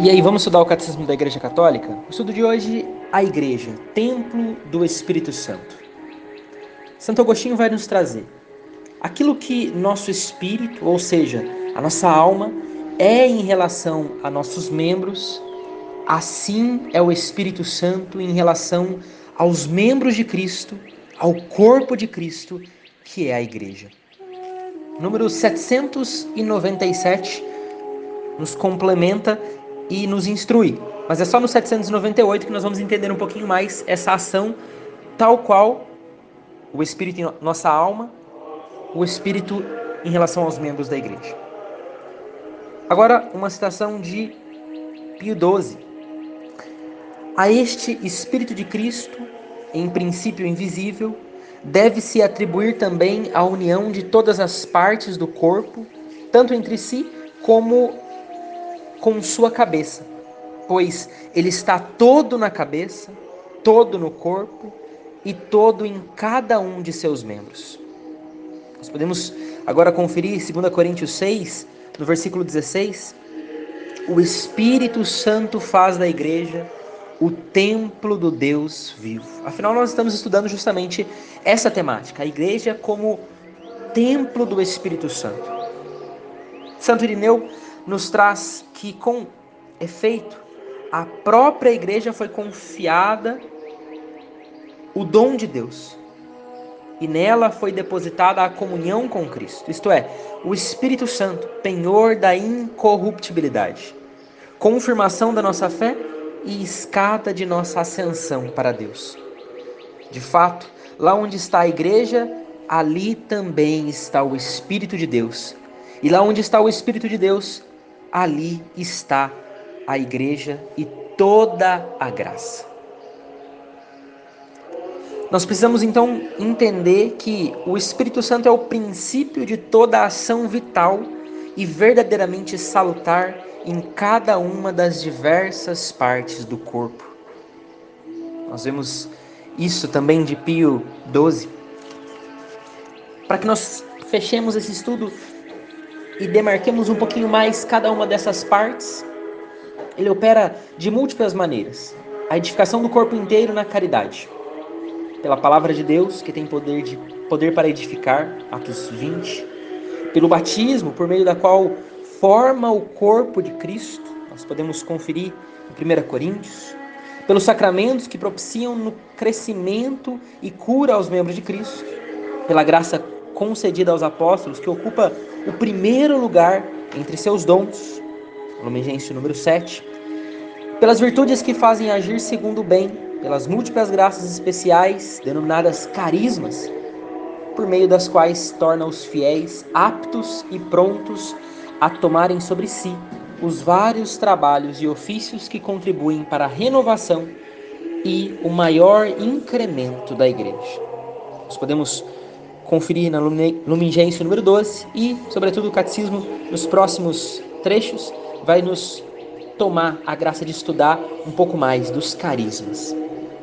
E aí, vamos estudar o Catecismo da Igreja Católica? O estudo de hoje, a Igreja, Templo do Espírito Santo. Santo Agostinho vai nos trazer aquilo que nosso espírito, ou seja, a nossa alma, é em relação a nossos membros, assim é o Espírito Santo em relação aos membros de Cristo, ao corpo de Cristo, que é a Igreja. Número 797 nos complementa e nos instrui. Mas é só no 798 que nós vamos entender um pouquinho mais essa ação, tal qual o Espírito em nossa alma, o Espírito em relação aos membros da igreja. Agora, uma citação de Pio XII. A este Espírito de Cristo, em princípio invisível, deve-se atribuir também a união de todas as partes do corpo, tanto entre si como com sua cabeça, pois ele está todo na cabeça, todo no corpo e todo em cada um de seus membros. Nós podemos agora conferir 2 Coríntios 6, no versículo 16. O Espírito Santo faz da igreja o templo do Deus vivo. Afinal, nós estamos estudando justamente essa temática, a igreja como templo do Espírito Santo. Santo Irineu nos traz que, com efeito, a própria igreja foi confiada o dom de Deus. E nela foi depositada a comunhão com Cristo, isto é, o Espírito Santo, penhor da incorruptibilidade, confirmação da nossa fé e escada de nossa ascensão para Deus. De fato, lá onde está a igreja, ali também está o Espírito de Deus. E lá onde está o Espírito de Deus, ali está a igreja e toda a graça. Nós precisamos então entender que o Espírito Santo é o princípio de toda a ação vital e verdadeiramente salutar em cada uma das diversas partes do corpo. Nós vemos isso também de Pio 12. Para que nós fechemos esse estudo e demarquemos um pouquinho mais cada uma dessas partes, ele opera de múltiplas maneiras. A edificação do corpo inteiro na caridade. Pela palavra de Deus, que tem poder, de, poder para edificar, Atos 20. Pelo batismo, por meio da qual forma o corpo de Cristo, nós podemos conferir em 1 Coríntios. Pelos sacramentos que propiciam no crescimento e cura aos membros de Cristo. Pela graça concedida aos apóstolos, que ocupa o primeiro lugar entre seus dons, Lumigense número 7, pelas virtudes que fazem agir segundo o bem, pelas múltiplas graças especiais, denominadas carismas, por meio das quais torna os fiéis aptos e prontos a tomarem sobre si os vários trabalhos e ofícios que contribuem para a renovação e o maior incremento da igreja. Nós podemos conferir na Lumingência número 12 e, sobretudo, o Catecismo nos próximos trechos vai nos tomar a graça de estudar um pouco mais dos carismas.